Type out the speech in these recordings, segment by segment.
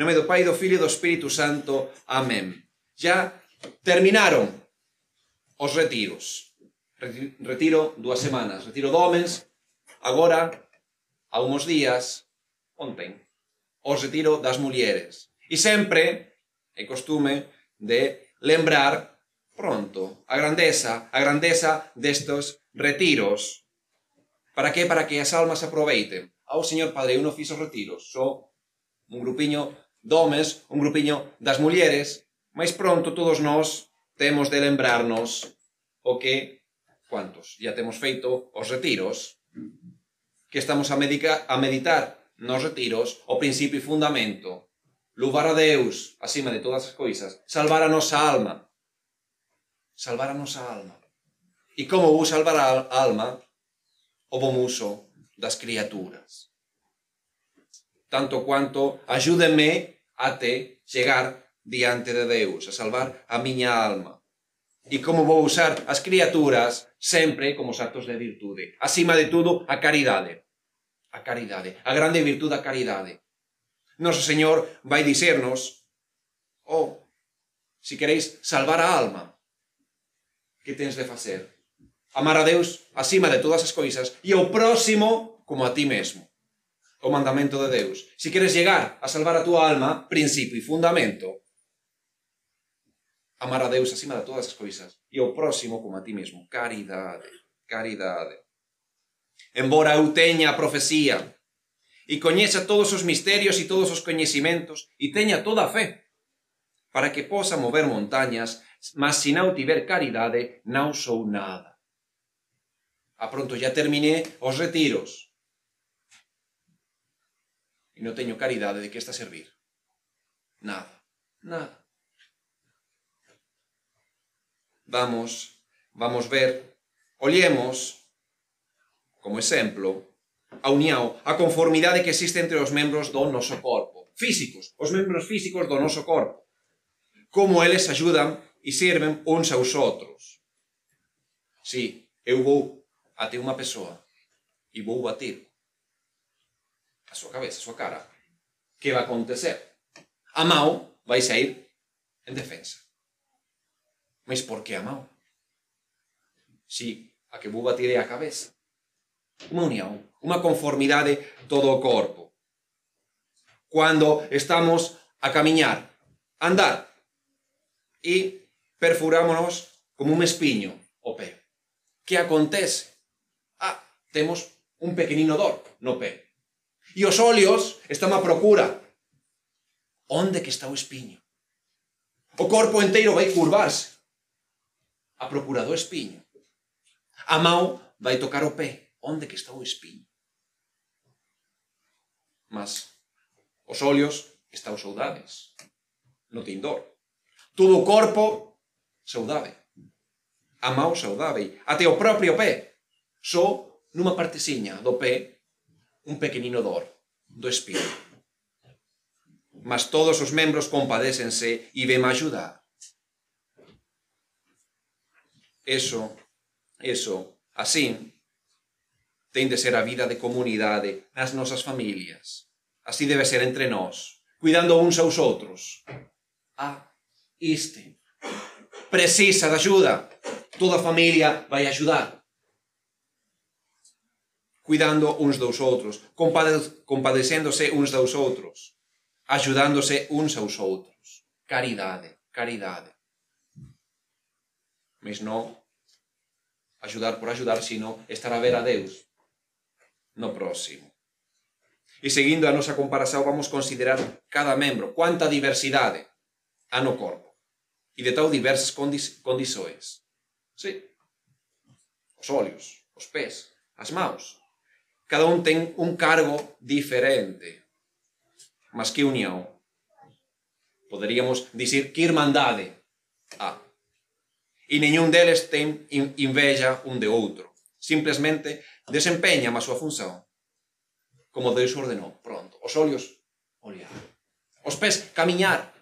nome do Pai, do Filho e do Espírito Santo. Amén. Ya terminaron os retiros. Retiro dúas semanas. Retiro de homens. Agora, a uns días, ontem, o retiro das mulleres. E sempre é costume de lembrar pronto a grandeza, a grandeza destes retiros. Para que? Para que as almas aproveiten. Ao Señor Padre, eu non os retiros, só un grupiño de homes, un grupiño das mulleres, máis pronto todos nós temos de lembrarnos o que, cuantos, ya temos feito os retiros, que estamos a, medica, a meditar nos retiros o principio e fundamento, louvar a Deus acima de todas as coisas, salvar a nosa alma, salvar a nosa alma. E como vou salvar a alma? O bom uso das criaturas tanto cuanto ayúdeme até chegar diante de Deus, a salvar a miña alma. E como vou usar as criaturas sempre como actos de virtude. Acima de tudo, a caridade. A caridade. A grande virtude da caridade. Noso Señor vai dicernos, oh, se queréis salvar a alma, que tens de facer? Amar a Deus acima de todas as coisas e ao próximo como a ti mesmo o mandamento de Deus. Se queres llegar a salvar a tua alma, principio e fundamento, amar a Deus acima de todas as coisas e ao próximo como a ti mesmo. Caridade, caridade. Embora eu teña a profecía e coñeza todos os misterios e todos os coñecimentos e teña toda a fe para que posa mover montañas, mas se non tiver caridade, non sou nada. A pronto, ya terminé os retiros e non teño caridade de que está a servir. Nada, nada. Vamos, vamos ver, oliemos, como exemplo, a uniao, a conformidade que existe entre os membros do noso corpo, físicos, os membros físicos do noso corpo, como eles axudan e sirven uns aos outros. Si, eu vou até unha persoa e vou bater súa cabeza, a súa cara, que vai acontecer? A Mao vai sair en defensa. Mas por que a Mao? Si a que vou batir a cabeza. Uma unión, unha conformidade todo o corpo. Cando estamos a camiñar, a andar, e perfurámonos como un espiño o pé. Que acontece? Ah, temos un pequenino dor no pé. E os óleos están a procura. Onde que está o espiño? O corpo inteiro vai curvarse a procura do espiño. A mão vai tocar o pé, onde que está o espiño. Mas os ollos están saudades, no tindor. Todo o corpo saudade. A mão saudável, até o propio pé. Só numa parteciña do pé un pequenino dor do espírito. Mas todos os membros compadécense e ven ayudar. Eso, eso, así, ten de ser a vida de comunidade nas nosas familias. Así debe ser entre nós, cuidando uns aos outros. Ah, este precisa de axuda. Toda a familia vai axudar. cuidando uns dos outros, compadecéndose uns dos outros, axudándose uns aos outros. Caridade, caridade. Mas non ajudar por ajudar, sino estar a ver a Deus no próximo. E seguindo a nosa comparación vamos considerar cada membro, quanta diversidade há no corpo. E de tal diversas condis, condições. Sí. Os olhos, os pés, as mãos, cada un ten un cargo diferente, mas que unión. Poderíamos dicir que irmandade. Ah, e nenhum deles ten inveja un de outro. Simplemente desempeña a súa función como Deus ordenou. Pronto. Os olhos, olhar. Os pés, camiñar.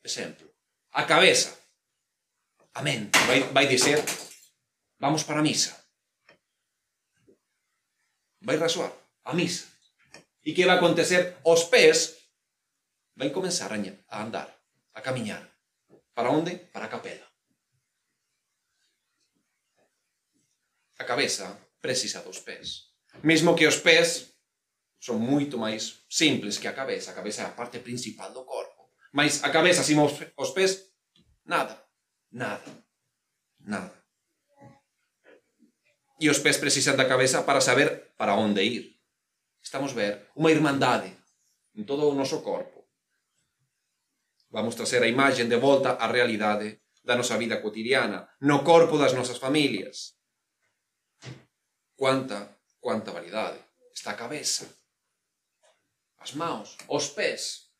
Exemplo. A cabeza, a mente. Vai, vai dizer Vamos para a misa. Vai rasoar a misa. E que vai acontecer? Os pés vai comenzar a andar, a camiñar. Para onde? Para a capela. A cabeza precisa dos pés. Mesmo que os pés son moito máis simples que a cabeza. A cabeza é a parte principal do corpo. Mas a cabeza sin os pés, nada. Nada. e os pés precisan da cabeza para saber para onde ir. Estamos ver unha irmandade en todo o noso corpo. Vamos trazer a imagen de volta á realidade da nosa vida cotidiana, no corpo das nosas familias. Quanta, quanta variedade. Está a cabeza, as maos, os pés.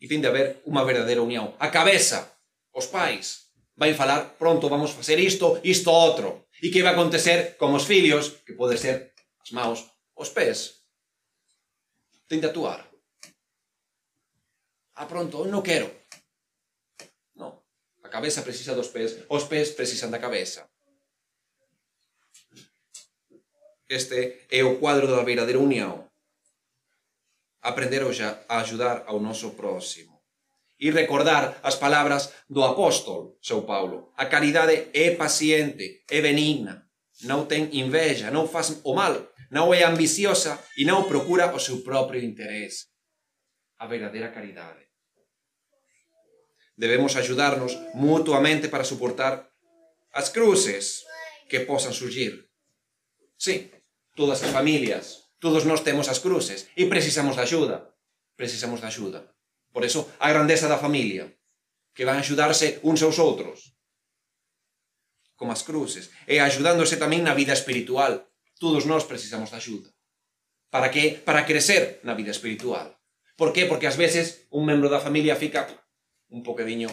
E tem de haber unha verdadeira unión. A cabeza, os pais, vai falar pronto vamos facer isto, isto outro. E que vai acontecer con os filhos, que pode ser as maus, os pés. Ten de atuar. Ah, pronto, non quero. Non. A cabeza precisa dos pés, os pés precisan da cabeza. Este é o quadro da verdadeira união. Aprender a ajudar ao nosso próximo e recordar as palabras do apóstol São Paulo. A caridade é paciente, é benigna, non ten inveja, non faz o mal, non é ambiciosa e non procura o seu propio interés. A verdadeira caridade. Debemos ayudarnos mutuamente para suportar as cruces que posan surgir. Sí, todas as familias, todos nós temos as cruces e precisamos de axuda. Precisamos de axuda. Por eso a grandeza da familia, que van axudarse uns aos outros. Como as cruces, e axudándose tamén na vida espiritual. Todos nós precisamos de axuda. Para que? Para crecer na vida espiritual. Por qué? Porque ás veces un membro da familia fica un poquediño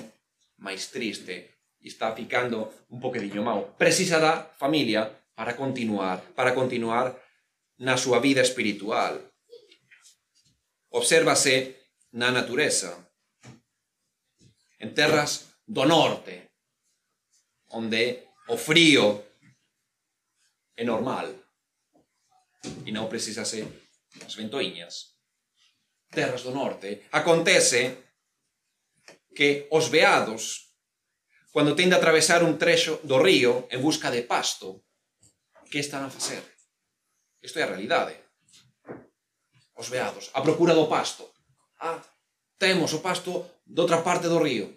máis triste e está ficando un poquediño mau. Precisa da familia para continuar, para continuar na súa vida espiritual. Obsérvase na natureza, en terras do norte, onde o frío é normal e non precisa ser as ventoiñas. Terras do norte. Acontece que os veados, cando tende a atravesar un trecho do río en busca de pasto, que están a facer? Isto é a realidade. Os veados, a procura do pasto ah, temos o pasto doutra parte do río.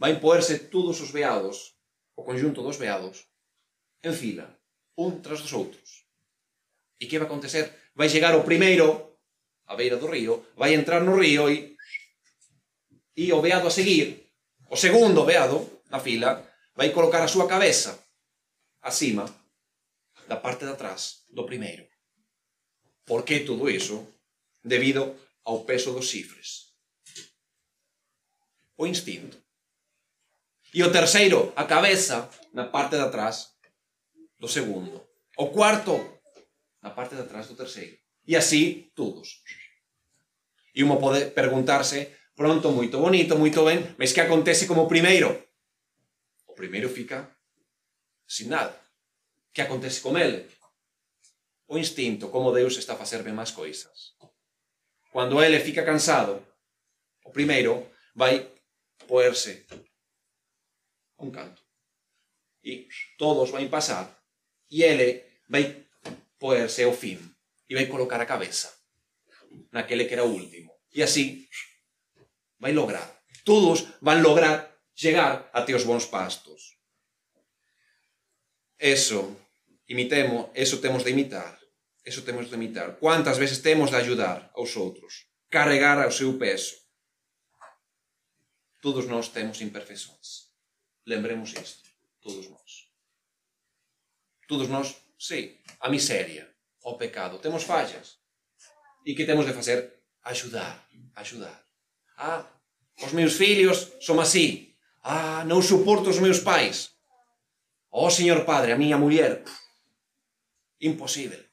Vai poerse todos os veados, o conjunto dos veados, en fila, un tras dos outros. E que vai acontecer? Vai chegar o primeiro á beira do río, vai entrar no río e e o veado a seguir, o segundo veado na fila, vai colocar a súa cabeza acima da parte de atrás do primeiro. Por que todo iso? debido ao peso dos cifres. O instinto. E o terceiro, a cabeza, na parte de atrás do segundo. O cuarto, na parte de atrás do terceiro. E así todos. E uno pode perguntarse, pronto, moito bonito, moito ben, mas que acontece como primeiro? O primeiro fica sin nada. Que acontece con ele? O instinto, como Deus está a facer ben máis coisas. Cando ele fica cansado, o primeiro vai poerse un canto. E todos vai pasar. E ele vai poerse fin. E vai colocar a cabeza naquele que era o último. E así vai lograr. Todos van lograr chegar até os bons pastos. Eso, imitemos, eso temos de imitar. Eso temos de imitar. Quantas veces temos de ajudar aos outros? Carregar ao seu peso. Todos nós temos imperfeccións. Lembremos isto. Todos nós. Todos nós, sí, a miséria, o pecado. Temos fallas. E que temos de facer? Ajudar. Ajudar. Ah, os meus filhos son así. Ah, non suporto os meus pais. Oh, señor Padre, a miña muller. Imposible.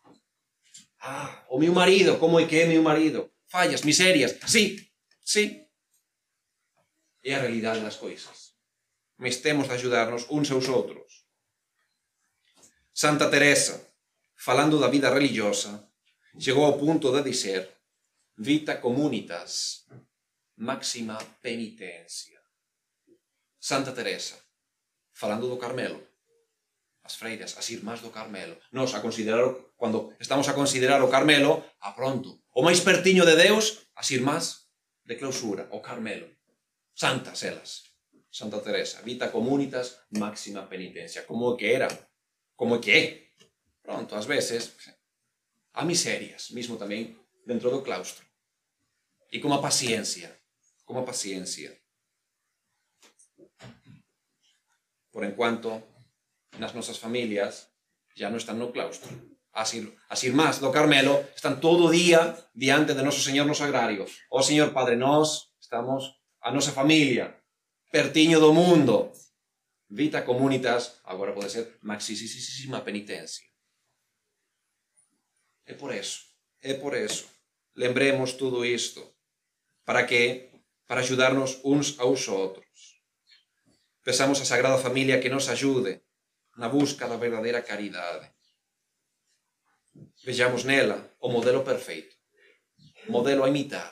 Ah, o meu marido, como é que é meu marido? Fallas, miserias, sí, sí. É a realidade das coisas. Mas temos de ajudarnos uns aos outros. Santa Teresa, falando da vida religiosa, chegou ao punto de dizer vita comunitas, máxima penitencia. Santa Teresa, falando do Carmelo, as freiras, as irmás do Carmelo. Nos, a considerar, cando estamos a considerar o Carmelo, a pronto, o máis pertiño de Deus, as irmás de clausura, o Carmelo. Santas elas. Santa Teresa, vita comunitas, máxima penitencia. Como que era, como que. Pronto, ás veces, a miserias, mismo tamén dentro do claustro. E como a paciencia, como a paciencia. Por enquanto, nas nosas familias ya non están no claustro. As, ir, as irmás do Carmelo están todo día diante de noso Señor no sagrario. O Señor Padre, nós estamos a nosa familia, pertiño do mundo. Vita comunitas, agora pode ser maxisísima penitencia. É por eso, é por eso. Lembremos todo isto. Para que? Para ayudarnos uns aos outros. Pesamos a Sagrada Familia que nos ayude na busca da verdadeira caridade. Vexamos nela o modelo perfeito, modelo a imitar.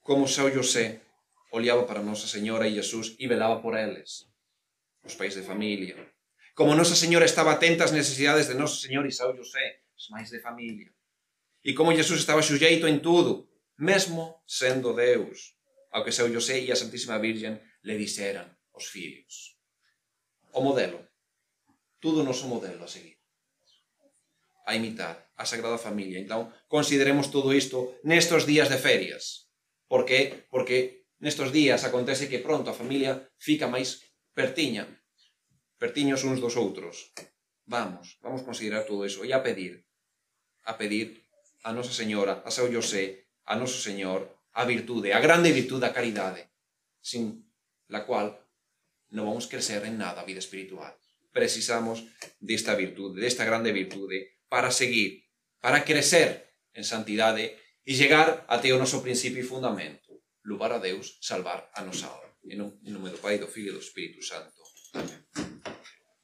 Como São José olhaba para Nosa Señora e Jesús e velaba por eles, os pais de familia. Como Nosa Señora estaba atenta ás necesidades de Nosa Señor e São José, os máis de familia. E como Jesús estaba sujeito en tudo, mesmo sendo Deus, ao que São José e a Santísima Virgen le dixeran os filhos. O modelo todo o noso modelo a seguir. A imitar a Sagrada Familia. Entón, consideremos todo isto nestos días de ferias. Por que? Porque nestos días acontece que pronto a familia fica máis pertiña, pertiños uns dos outros. Vamos, vamos considerar todo eso e a pedir, a pedir a Nosa Señora, a São José, a Noso Señor, a virtude, a grande virtude da caridade, sin la cual non vamos crecer en nada a vida espiritual. Precisamos desta virtude, desta grande virtude, para seguir, para crecer en santidade e llegar até o noso principio e fundamento louvar a Deus, salvar a nosa alma. En nome do Pai, do Filho e do Espírito Santo. Amén.